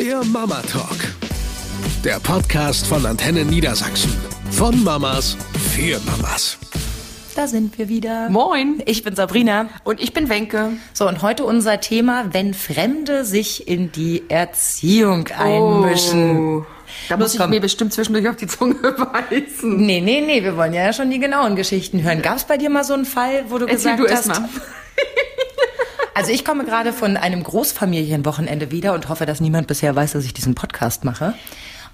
Der Mama Talk. Der Podcast von Antenne Niedersachsen. Von Mamas für Mamas. Da sind wir wieder. Moin. Ich bin Sabrina. Und ich bin Wenke. So, und heute unser Thema, wenn Fremde sich in die Erziehung einmischen. Oh, da muss ich mir bestimmt zwischendurch auf die Zunge beißen. Nee, nee, nee, wir wollen ja schon die genauen Geschichten hören. Gab es bei dir mal so einen Fall, wo du Erzähl gesagt du hast... Also ich komme gerade von einem Großfamilienwochenende wieder und hoffe, dass niemand bisher weiß, dass ich diesen Podcast mache.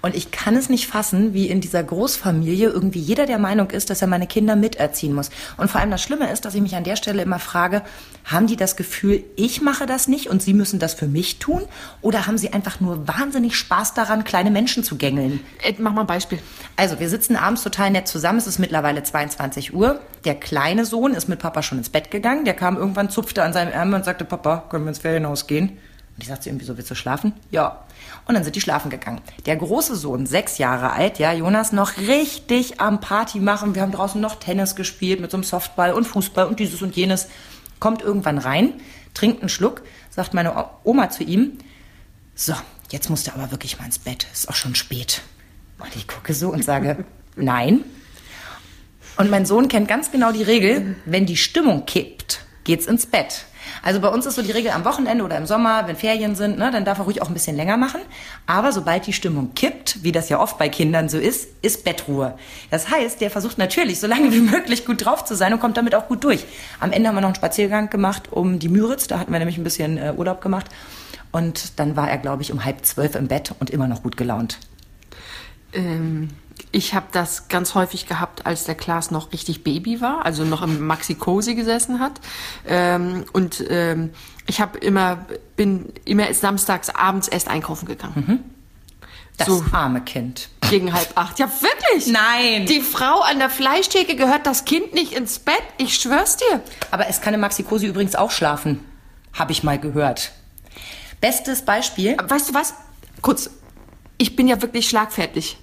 Und ich kann es nicht fassen, wie in dieser Großfamilie irgendwie jeder der Meinung ist, dass er meine Kinder miterziehen muss. Und vor allem das Schlimme ist, dass ich mich an der Stelle immer frage, haben die das Gefühl, ich mache das nicht und sie müssen das für mich tun? Oder haben sie einfach nur wahnsinnig Spaß daran, kleine Menschen zu gängeln? Äh, Mach mal ein Beispiel. Also, wir sitzen abends total nett zusammen. Es ist mittlerweile 22 Uhr. Der kleine Sohn ist mit Papa schon ins Bett gegangen. Der kam irgendwann, zupfte an seinem Ärmel und sagte, Papa, können wir ins Ferienhaus gehen? Und ich sagte zu ihm, wieso willst du schlafen? Ja. Und dann sind die schlafen gegangen. Der große Sohn, sechs Jahre alt, ja, Jonas, noch richtig am Party machen. Wir haben draußen noch Tennis gespielt mit so einem Softball und Fußball und dieses und jenes. Kommt irgendwann rein, trinkt einen Schluck, sagt meine Oma zu ihm, so, jetzt musst du aber wirklich mal ins Bett. Ist auch schon spät. Und ich gucke so und sage, nein. Und mein Sohn kennt ganz genau die Regel, wenn die Stimmung kippt, geht's ins Bett. Also bei uns ist so die Regel am Wochenende oder im Sommer, wenn Ferien sind, ne, dann darf er ruhig auch ein bisschen länger machen. Aber sobald die Stimmung kippt, wie das ja oft bei Kindern so ist, ist Bettruhe. Das heißt, der versucht natürlich, so lange wie möglich gut drauf zu sein und kommt damit auch gut durch. Am Ende haben wir noch einen Spaziergang gemacht um die Müritz, da hatten wir nämlich ein bisschen äh, Urlaub gemacht. Und dann war er, glaube ich, um halb zwölf im Bett und immer noch gut gelaunt. Ähm, ich habe das ganz häufig gehabt, als der Klaas noch richtig Baby war, also noch im Maxi Cosi gesessen hat. Ähm, und ähm, ich habe immer bin immer samstags abends erst einkaufen gegangen. Das So. arme Kind. Gegen halb acht. Ja, wirklich. Nein. Die Frau an der Fleischtheke gehört das Kind nicht ins Bett. Ich schwör's dir. Aber es kann im Maxi-Cosi übrigens auch schlafen. Habe ich mal gehört. Bestes Beispiel. Weißt du was? Kurz. Ich bin ja wirklich schlagfertig.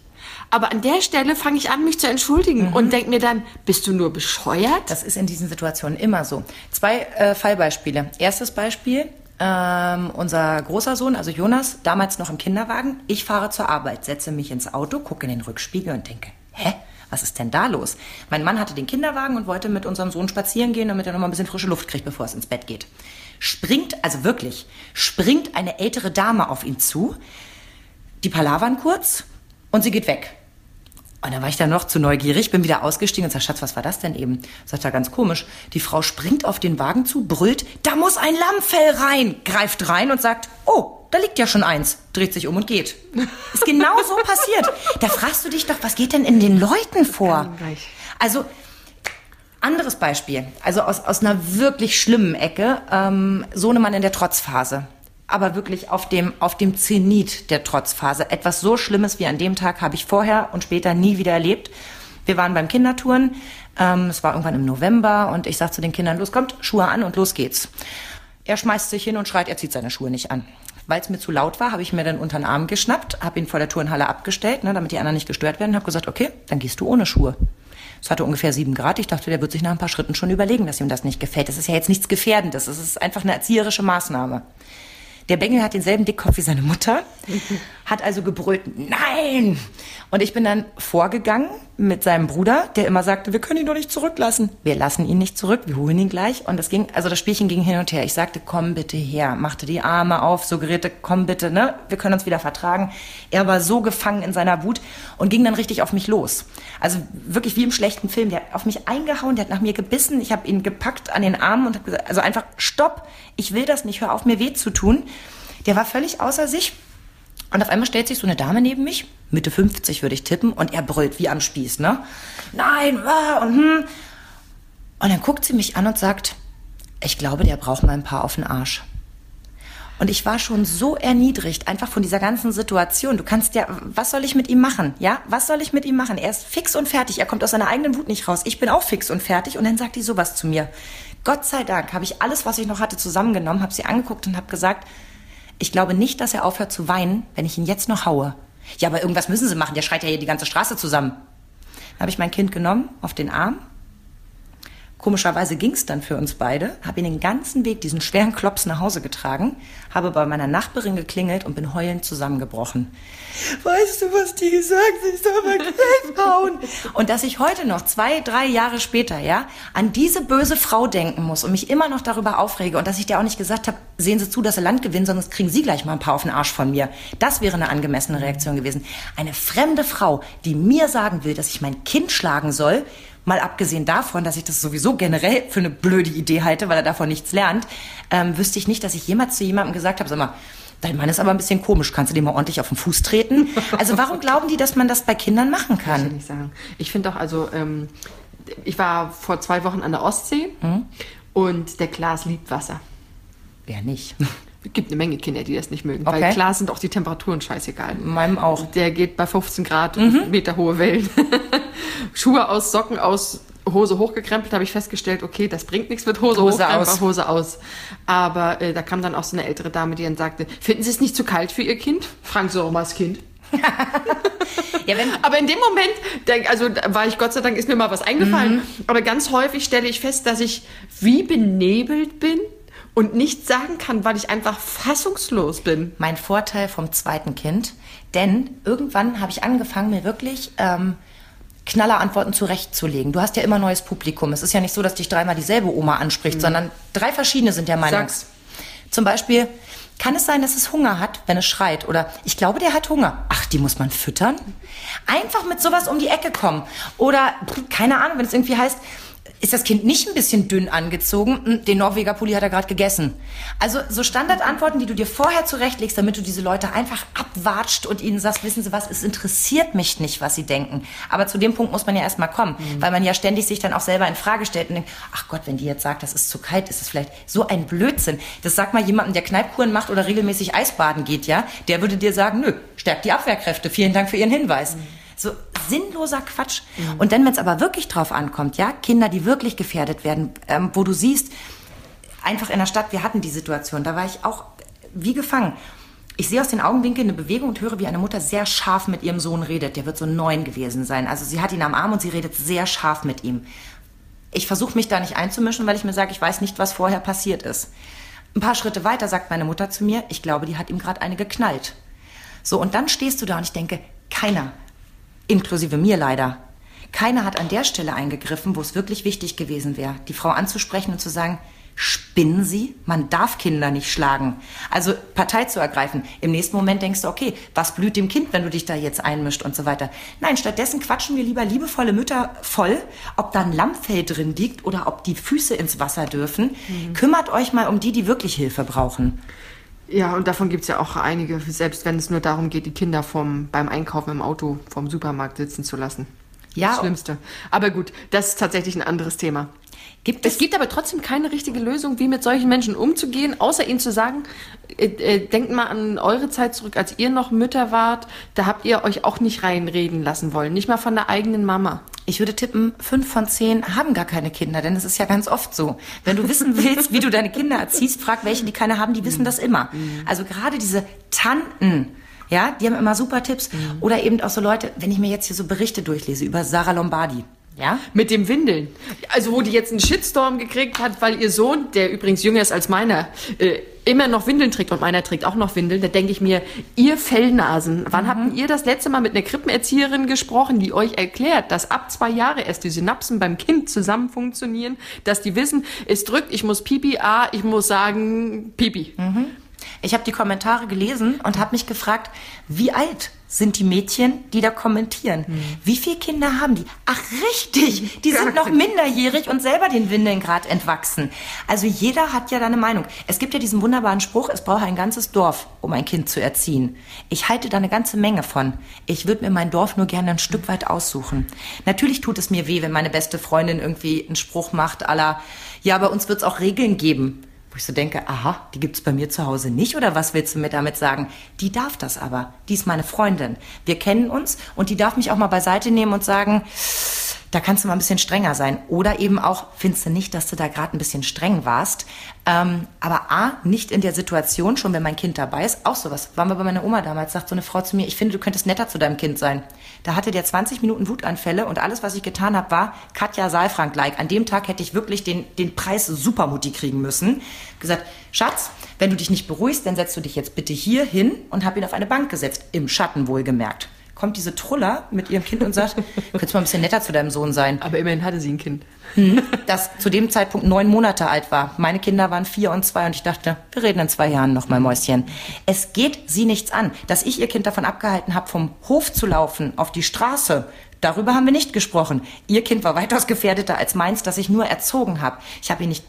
Aber an der Stelle fange ich an, mich zu entschuldigen und denk mir dann, bist du nur bescheuert? Das ist in diesen Situationen immer so. Zwei äh, Fallbeispiele. Erstes Beispiel. Ähm, unser großer Sohn, also Jonas, damals noch im Kinderwagen. Ich fahre zur Arbeit, setze mich ins Auto, gucke in den Rückspiegel und denke, hä? Was ist denn da los? Mein Mann hatte den Kinderwagen und wollte mit unserem Sohn spazieren gehen, damit er noch mal ein bisschen frische Luft kriegt, bevor es ins Bett geht. Springt, also wirklich, springt eine ältere Dame auf ihn zu, die palavern kurz und sie geht weg. Und dann war ich dann noch zu neugierig, bin wieder ausgestiegen und sag, Schatz, was war das denn eben? Sagt er ganz komisch. Die Frau springt auf den Wagen zu, brüllt, da muss ein Lammfell rein, greift rein und sagt, oh, da liegt ja schon eins, dreht sich um und geht. Ist genau so passiert. Da fragst du dich doch, was geht denn in den Leuten vor? Also, anderes Beispiel, also aus, aus einer wirklich schlimmen Ecke, ähm, Sohnemann in der Trotzphase. Aber wirklich auf dem, auf dem Zenit der Trotzphase. Etwas so Schlimmes wie an dem Tag habe ich vorher und später nie wieder erlebt. Wir waren beim Kindertouren, ähm, es war irgendwann im November und ich sag zu den Kindern, los kommt, Schuhe an und los geht's. Er schmeißt sich hin und schreit, er zieht seine Schuhe nicht an. Weil es mir zu laut war, habe ich mir dann unter den Arm geschnappt, habe ihn vor der Turnhalle abgestellt, ne, damit die anderen nicht gestört werden, habe gesagt, okay, dann gehst du ohne Schuhe. Es hatte ungefähr sieben Grad. Ich dachte, der wird sich nach ein paar Schritten schon überlegen, dass ihm das nicht gefällt. Das ist ja jetzt nichts Gefährdendes. Das ist einfach eine erzieherische Maßnahme. Der Bengel hat denselben Dickkopf wie seine Mutter, hat also gebrüllt, nein! Und ich bin dann vorgegangen mit seinem Bruder, der immer sagte, wir können ihn doch nicht zurücklassen. Wir lassen ihn nicht zurück, wir holen ihn gleich. Und das ging, also das Spielchen ging hin und her. Ich sagte, komm bitte her, machte die Arme auf, suggerierte, komm bitte, ne? Wir können uns wieder vertragen. Er war so gefangen in seiner Wut und ging dann richtig auf mich los. Also wirklich wie im schlechten Film. Der hat auf mich eingehauen, der hat nach mir gebissen. Ich habe ihn gepackt an den Armen und habe gesagt, also einfach, stopp, ich will das nicht, hör auf, mir weh zu tun. Der war völlig außer sich. Und auf einmal stellt sich so eine Dame neben mich, Mitte 50 würde ich tippen, und er brüllt wie am Spieß, ne? Nein, ah, und hm. Und dann guckt sie mich an und sagt, ich glaube, der braucht mal ein paar auf den Arsch. Und ich war schon so erniedrigt, einfach von dieser ganzen Situation. Du kannst ja, was soll ich mit ihm machen? Ja, was soll ich mit ihm machen? Er ist fix und fertig. Er kommt aus seiner eigenen Wut nicht raus. Ich bin auch fix und fertig. Und dann sagt die sowas zu mir. Gott sei Dank habe ich alles, was ich noch hatte, zusammengenommen, habe sie angeguckt und habe gesagt, ich glaube nicht, dass er aufhört zu weinen, wenn ich ihn jetzt noch haue. Ja, aber irgendwas müssen sie machen. Der schreit ja hier die ganze Straße zusammen. Dann habe ich mein Kind genommen auf den Arm, Komischerweise ging es dann für uns beide, habe ihn den ganzen Weg diesen schweren Klops nach Hause getragen, habe bei meiner Nachbarin geklingelt und bin heulend zusammengebrochen. Weißt du, was die gesagt hat? Ich soll mal Geld hauen. Und dass ich heute noch, zwei, drei Jahre später, ja, an diese böse Frau denken muss und mich immer noch darüber aufrege und dass ich dir auch nicht gesagt habe, sehen Sie zu, dass Sie Land gewinnen, sonst kriegen Sie gleich mal ein paar auf den Arsch von mir. Das wäre eine angemessene Reaktion gewesen. Eine fremde Frau, die mir sagen will, dass ich mein Kind schlagen soll, mal abgesehen davon, dass ich das sowieso generell für eine blöde Idee halte, weil er davon nichts lernt, ähm, wüsste ich nicht, dass ich jemals zu jemandem gesagt habe, sag mal, dein Mann ist aber ein bisschen komisch, kannst du dem mal ordentlich auf den Fuß treten? Also warum glauben die, dass man das bei Kindern machen kann? Kann ich nicht sagen. Ich finde auch, also ähm, ich war vor zwei Wochen an der Ostsee Mhm. und der Glas liebt Wasser. Wer nicht? Es gibt eine Menge Kinder, die das nicht mögen, Okay. weil klar sind auch die Temperaturen scheißegal. Meinem auch. Der geht bei 15 Grad, Mhm. Meter hohe Wellen. Schuhe aus, Socken aus, Hose hochgekrempelt, habe ich festgestellt, okay, das bringt nichts mit Hose, Hose aus. Hose aus. Aber äh, da kam dann auch so eine ältere Dame, die dann sagte, finden Sie es nicht zu kalt für Ihr Kind? Mal das Kind. Ja, Aber in dem Moment, also war ich Gott sei Dank, ist mir mal was eingefallen. Mhm. Aber ganz häufig stelle ich fest, dass ich wie benebelt bin und nichts sagen kann, weil ich einfach fassungslos bin. mein Vorteil vom zweiten Kind, denn irgendwann habe ich angefangen, mir wirklich ähm, Knallerantworten zurechtzulegen. Du hast ja immer neues Publikum. Es ist ja nicht so, dass dich dreimal dieselbe Oma anspricht, sondern drei verschiedene sind ja Meinungs. Sag's. Zum Beispiel, kann es sein, dass es Hunger hat, wenn es schreit? Oder ich glaube, der hat Hunger. Ach, die muss man füttern? Einfach mit sowas um die Ecke kommen. Oder, keine Ahnung, wenn es irgendwie heißt, ist das Kind nicht ein bisschen dünn angezogen? Hm, Den Norweger Pulli hat er gerade gegessen. Also so Standardantworten, die du dir vorher zurechtlegst, damit du diese Leute einfach abwatscht und ihnen sagst, wissen Sie was, es interessiert mich nicht, was sie denken. Aber zu dem Punkt muss man ja erstmal kommen, weil man ja ständig sich dann auch selber in Frage stellt und denkt, ach Gott, wenn die jetzt sagt, das ist zu kalt, ist es vielleicht so ein Blödsinn. Das sagt mal jemandem, der Kneipkuren macht oder regelmäßig Eisbaden geht, ja, der würde dir sagen, nö, stärkt die Abwehrkräfte. Vielen Dank für Ihren Hinweis. So sinnloser Quatsch. Und dann, wenn es aber wirklich drauf ankommt, ja, Kinder, die wirklich gefährdet werden, ähm, wo du siehst, einfach in der Stadt, wir hatten die Situation, da war ich auch wie gefangen. Ich sehe aus den Augenwinkeln eine Bewegung und höre, wie eine Mutter sehr scharf mit ihrem Sohn redet. Der wird so neun gewesen sein. Also sie hat ihn am Arm und sie redet sehr scharf mit ihm. Ich versuche mich da nicht einzumischen, weil ich mir sage, ich weiß nicht, was vorher passiert ist. Ein paar Schritte weiter sagt meine Mutter zu mir, ich glaube, die hat ihm gerade eine geknallt. So, und dann stehst du da und ich denke, keiner, inklusive mir leider, keiner hat an der Stelle eingegriffen, wo es wirklich wichtig gewesen wäre, die Frau anzusprechen und zu sagen, spinnen Sie? Man darf Kinder nicht schlagen. Also Partei zu ergreifen. Im nächsten Moment denkst du, okay, was blüht dem Kind, wenn du dich da jetzt einmischt und so weiter. Nein, stattdessen quatschen wir lieber liebevolle Mütter voll, ob da ein Lammfell drin liegt oder ob die Füße ins Wasser dürfen. Kümmert euch mal um die, die wirklich Hilfe brauchen. Ja, und davon gibt's ja auch einige, selbst wenn es nur darum geht, die Kinder vom, beim Einkaufen im Auto vom Supermarkt sitzen zu lassen. Ja. Das Schlimmste. Aber gut, das ist tatsächlich ein anderes Thema. Gibt Es es, gibt aber trotzdem keine richtige Lösung, wie mit solchen Menschen umzugehen, außer ihnen zu sagen, äh, äh, denkt mal an eure Zeit zurück, als ihr noch Mütter wart, da habt ihr euch auch nicht reinreden lassen wollen, nicht mal von der eigenen Mama. Ich würde tippen, fünf von zehn haben gar keine Kinder, denn es ist ja ganz oft so. Wenn du wissen willst, wie du deine Kinder erziehst, frag welche, die keine haben, die wissen das immer. Also gerade diese Tanten, ja, die haben immer super Tipps. Oder eben auch so Leute, wenn ich mir jetzt hier so Berichte durchlese über Sarah Lombardi, ja, Mit dem Windeln. Also wo die jetzt einen Shitstorm gekriegt hat, weil ihr Sohn, der übrigens jünger ist als meiner, äh, immer noch Windeln trägt und meiner trägt auch noch Windeln, da denke ich mir, ihr Fellnasen, wann habt ihr das letzte Mal mit einer Krippenerzieherin gesprochen, die euch erklärt, dass ab zwei Jahre erst die Synapsen beim Kind zusammen funktionieren, dass die wissen, es drückt, ich muss pipi, ah, ich muss sagen, pipi. Ich habe die Kommentare gelesen und habe mich gefragt, wie alt sind die Mädchen, die da kommentieren? Wie viele Kinder haben die? Ach richtig, die sind noch minderjährig und selber den Windeln gerade entwachsen. Also jeder hat ja da eine Meinung. Es gibt ja diesen wunderbaren Spruch, es braucht ein ganzes Dorf, um ein Kind zu erziehen. Ich halte da eine ganze Menge von. Ich würde mir mein Dorf nur gerne ein Stück weit aussuchen. Natürlich tut es mir weh, wenn meine beste Freundin irgendwie einen Spruch macht, aller, ja, bei uns wird es auch Regeln geben. Wo ich so denke, aha, die gibt's bei mir zu Hause nicht oder was willst du mir damit sagen? Die darf das aber. Die ist meine Freundin. Wir kennen uns und die darf mich auch mal beiseite nehmen und sagen, da kannst du mal ein bisschen strenger sein. Oder eben auch, findest du nicht, dass du da gerade ein bisschen streng warst. Ähm, aber A, nicht in der Situation, schon wenn mein Kind dabei ist, auch sowas. Waren wir bei meiner Oma damals, sagt so eine Frau zu mir, ich finde, du könntest netter zu deinem Kind sein. Da hatte der 20 Minuten Wutanfälle und alles, was ich getan habe, war Katja Saalfrank-like. An dem Tag hätte ich wirklich den, den Preis Supermutti kriegen müssen. Gesagt, Schatz, wenn du dich nicht beruhigst, dann setzt du dich jetzt bitte hier hin und hab ihn auf eine Bank gesetzt. Im Schatten wohlgemerkt kommt diese Truller mit ihrem Kind und sagt, könntest du mal ein bisschen netter zu deinem Sohn sein. Aber immerhin hatte sie ein Kind. Hm, das zu dem Zeitpunkt neun Monate alt war. Meine Kinder waren vier und zwei und ich dachte, wir reden in zwei Jahren noch mal Mäuschen. Es geht sie nichts an, dass ich ihr Kind davon abgehalten habe, vom Hof zu laufen auf die Straße. Darüber haben wir nicht gesprochen. Ihr Kind war weitaus gefährdeter als meins, das ich nur erzogen habe. Ich habe ihn nicht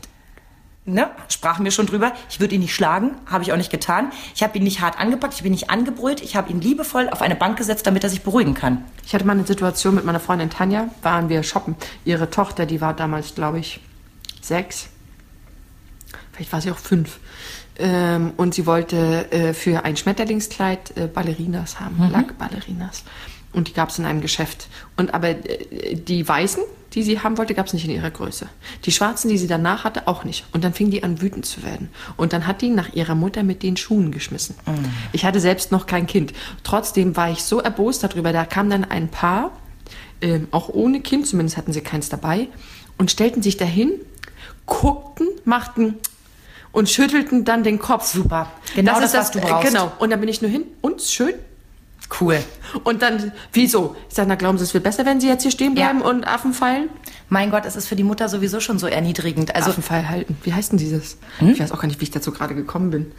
ne, sprachen wir schon drüber. Ich würde ihn nicht schlagen, habe ich auch nicht getan. Ich habe ihn nicht hart angepackt, ich habe ihn nicht angebrüllt, ich habe ihn liebevoll auf eine Bank gesetzt, damit er sich beruhigen kann. Ich hatte mal eine Situation mit meiner Freundin Tanja, waren wir shoppen. Ihre Tochter, die war damals, glaube ich, sechs. Vielleicht war sie auch fünf. Ähm, und sie wollte äh, für ein Schmetterlingskleid äh, Ballerinas haben, mhm. Lackballerinas. Und die gab es in einem Geschäft. Und aber äh, die weißen, die sie haben wollte, gab es nicht in ihrer Größe. Die schwarzen, die sie danach hatte, auch nicht. Und dann fing die an, wütend zu werden. Und dann hat die nach ihrer Mutter mit den Schuhen geschmissen. Mhm. Ich hatte selbst noch kein Kind. Trotzdem war ich so erbost darüber. Da kam dann ein Paar, ähm, auch ohne Kind, zumindest hatten sie keins dabei, und stellten sich dahin, guckten, machten und schüttelten dann den Kopf. Super. Genau das, das ist das, was du brauchst. Genau. Und dann bin ich nur hin. Und schön, Cool. Und dann, wieso? Ich sage, na, glauben Sie, es wird besser, wenn Sie jetzt hier stehen bleiben ja. und Affen feilen? Mein Gott, es ist für die Mutter sowieso schon so erniedrigend. Also Affenfall halten. Wie heißt denn dieses? Hm? Ich weiß auch gar nicht, wie ich dazu gerade gekommen bin.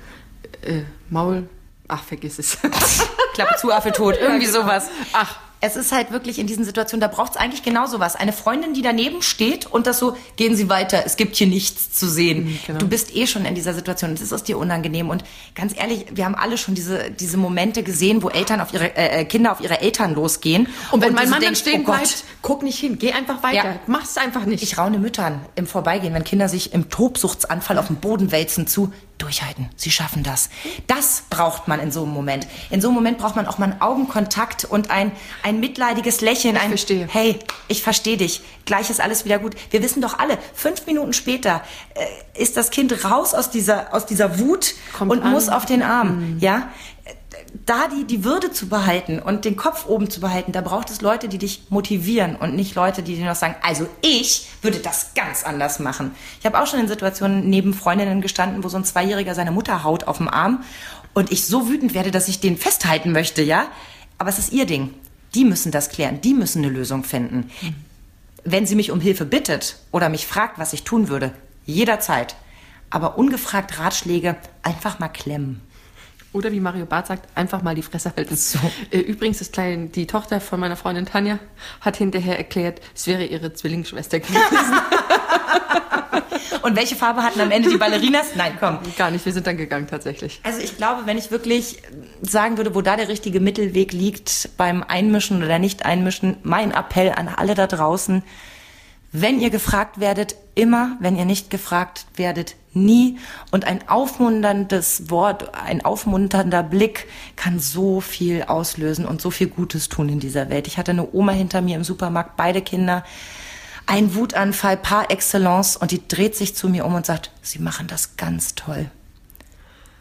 Äh, Maul. Ach, vergiss es. Klappe zu, Affe tot. Irgendwie genau. sowas. Ach, es ist halt wirklich in diesen Situationen, da braucht es eigentlich genau sowas. Eine Freundin, die daneben steht und das so, gehen Sie weiter, es gibt hier nichts zu sehen. Mhm, genau. Du bist eh schon in dieser Situation es ist dir unangenehm. Und ganz ehrlich, wir haben alle schon diese, diese Momente gesehen, wo Eltern auf ihre, äh, äh Kinder auf ihre Eltern losgehen. Und wenn und mein Mann denkst, dann stehen oh bleibt, guck nicht hin, geh einfach weiter, ja. mach's einfach nicht. Ich raune Müttern im Vorbeigehen, wenn Kinder sich im Tobsuchtsanfall auf den Boden wälzen zu, durchhalten. Sie schaffen das. Das braucht man in so einem Moment. In so einem Moment braucht man auch mal einen Augenkontakt und ein, ein mitleidiges Lächeln. Ich ein, verstehe. Hey, ich verstehe dich. Gleich ist alles wieder gut. Wir wissen doch alle, fünf Minuten später äh, ist das Kind raus aus dieser, aus dieser Wut Kommt und an. muss auf den Arm. Mhm. Ja? da die, die Würde zu behalten und den Kopf oben zu behalten, da braucht es Leute, die dich motivieren und nicht Leute, die dir noch sagen, also ich würde das ganz anders machen. Ich habe auch schon in Situationen neben Freundinnen gestanden, wo so ein Zweijähriger seine Mutter haut auf dem Arm und ich so wütend werde, dass ich den festhalten möchte, ja? Aber es ist ihr Ding. Die müssen das klären, die müssen eine Lösung finden. Wenn sie mich um Hilfe bittet oder mich fragt, was ich tun würde, jederzeit. Aber ungefragt Ratschläge einfach mal klemmen. Oder wie Mario Barth sagt, einfach mal die Fresse halten. So. Äh, übrigens, das kleine, die Tochter von meiner Freundin Tanja hat hinterher erklärt, es wäre ihre Zwillingsschwester gewesen. Und welche Farbe hatten am Ende die Ballerinas? Nein, komm. Gar nicht, wir sind dann gegangen tatsächlich. Also ich glaube, wenn ich wirklich sagen würde, wo da der richtige Mittelweg liegt beim Einmischen oder Nicht-Einmischen, mein Appell an alle da draußen, wenn ihr gefragt werdet, immer, wenn ihr nicht gefragt werdet, nie. Und ein aufmunterndes Wort, ein aufmunternder Blick kann so viel auslösen und so viel Gutes tun in dieser Welt. Ich hatte eine Oma hinter mir im Supermarkt, beide Kinder, ein Wutanfall par excellence und die dreht sich zu mir um und sagt, Sie machen das ganz toll.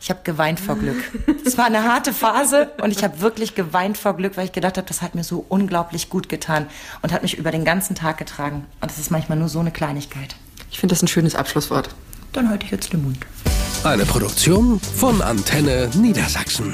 Ich habe geweint vor Glück. Es war eine harte Phase und ich habe wirklich geweint vor Glück, weil ich gedacht habe, das hat mir so unglaublich gut getan und hat mich über den ganzen Tag getragen. Und das ist manchmal nur so eine Kleinigkeit. Ich finde das ein schönes Abschlusswort. Dann halte ich jetzt den Mund. Eine Produktion von Antenne Niedersachsen.